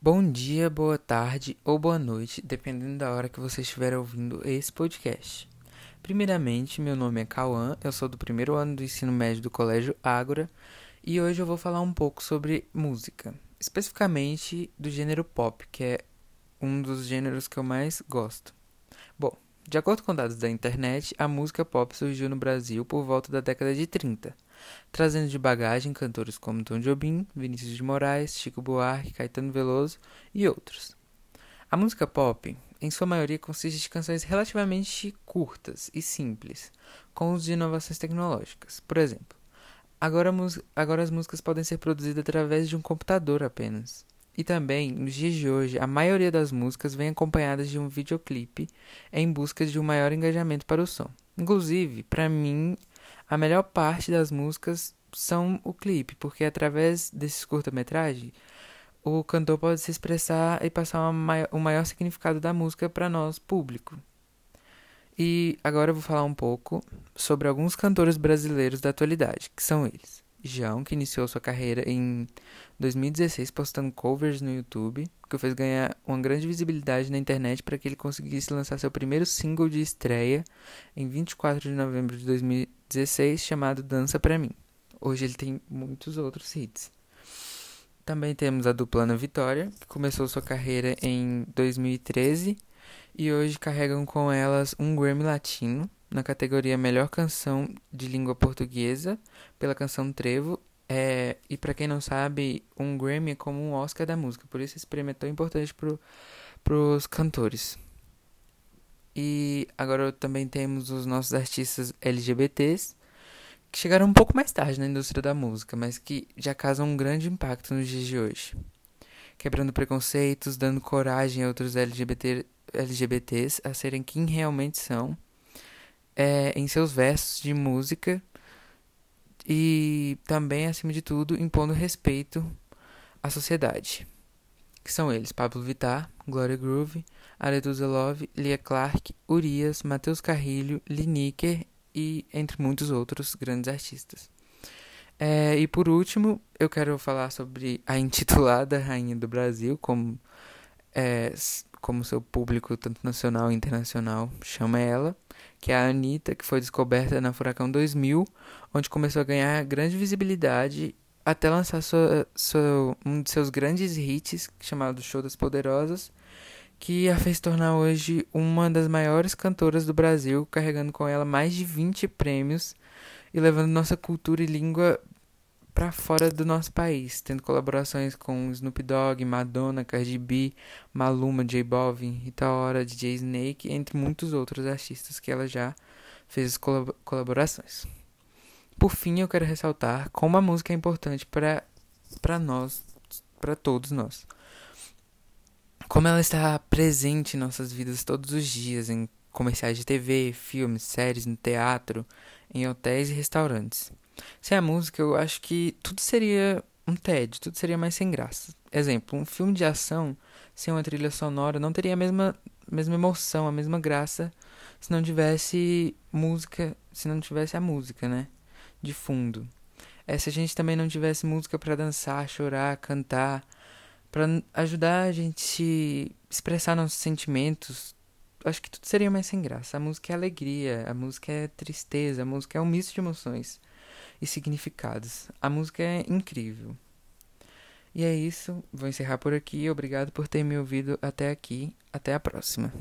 Bom dia, boa tarde ou boa noite, dependendo da hora que você estiver ouvindo esse podcast. Primeiramente, meu nome é Cauã, eu sou do primeiro ano do ensino médio do Colégio Ágora e hoje eu vou falar um pouco sobre música, especificamente do gênero pop, que é um dos gêneros que eu mais gosto. Bom, de acordo com dados da internet, a música pop surgiu no Brasil por volta da década de 30 trazendo de bagagem cantores como Tom Jobim, Vinícius de Moraes, Chico Buarque, Caetano Veloso e outros. A música pop, em sua maioria, consiste de canções relativamente curtas e simples, com uso de inovações tecnológicas. Por exemplo, agora, agora as músicas podem ser produzidas através de um computador apenas. E também, nos dias de hoje, a maioria das músicas vem acompanhadas de um videoclipe em busca de um maior engajamento para o som. Inclusive, para mim, a melhor parte das músicas são o clipe, porque através desses curta-metragem o cantor pode se expressar e passar o maior significado da música para nós, público. E agora eu vou falar um pouco sobre alguns cantores brasileiros da atualidade, que são eles. João, que iniciou sua carreira em 2016 postando covers no YouTube, que o fez ganhar uma grande visibilidade na internet para que ele conseguisse lançar seu primeiro single de estreia em 24 de novembro de 2016, chamado Dança Pra Mim. Hoje ele tem muitos outros hits. Também temos a dupla Ana Vitória, que começou sua carreira em 2013 e hoje carregam com elas um Grammy Latino na categoria Melhor Canção de Língua Portuguesa pela canção Trevo. É, e para quem não sabe, um Grammy é como um Oscar da música, por isso esse prêmio é tão importante para os cantores. E agora também temos os nossos artistas LGBTs, que chegaram um pouco mais tarde na indústria da música, mas que já causam um grande impacto nos dias de hoje. Quebrando preconceitos, dando coragem a outros LGBT, LGBTs a serem quem realmente são é, em seus versos de música e também, acima de tudo, impondo respeito à sociedade. Que são eles: Pablo Vittar, Gloria Groove, Aretusa Love, Lia Clark, Urias, Matheus Carrilho, Lineker e entre muitos outros grandes artistas. É, e por último, eu quero falar sobre a intitulada Rainha do Brasil, como, é, como seu público, tanto nacional e internacional, chama ela que é a Anitta, que foi descoberta na Furacão 2000, onde começou a ganhar grande visibilidade até lançar sua, sua, um de seus grandes hits, chamado Show das Poderosas, que a fez tornar hoje uma das maiores cantoras do Brasil, carregando com ela mais de 20 prêmios e levando nossa cultura e língua para fora do nosso país, tendo colaborações com Snoop Dogg, Madonna, Cardi B, Maluma, J Balvin, Rita Ora, DJ Snake, entre muitos outros artistas que ela já fez colab colaborações. Por fim, eu quero ressaltar como a música é importante para nós, para todos nós. Como ela está presente em nossas vidas todos os dias, em comerciais de TV, filmes, séries, no teatro, em hotéis e restaurantes. Sem a música, eu acho que tudo seria um tédio, tudo seria mais sem graça. Exemplo, um filme de ação sem uma trilha sonora não teria a mesma, mesma emoção, a mesma graça se não tivesse música, se não tivesse a música, né? De fundo. É, se a gente também não tivesse música para dançar, chorar, cantar, para ajudar a gente expressar nossos sentimentos, acho que tudo seria mais sem graça. A música é alegria, a música é tristeza, a música é um misto de emoções e significados. A música é incrível. E é isso, vou encerrar por aqui. Obrigado por ter me ouvido até aqui. Até a próxima.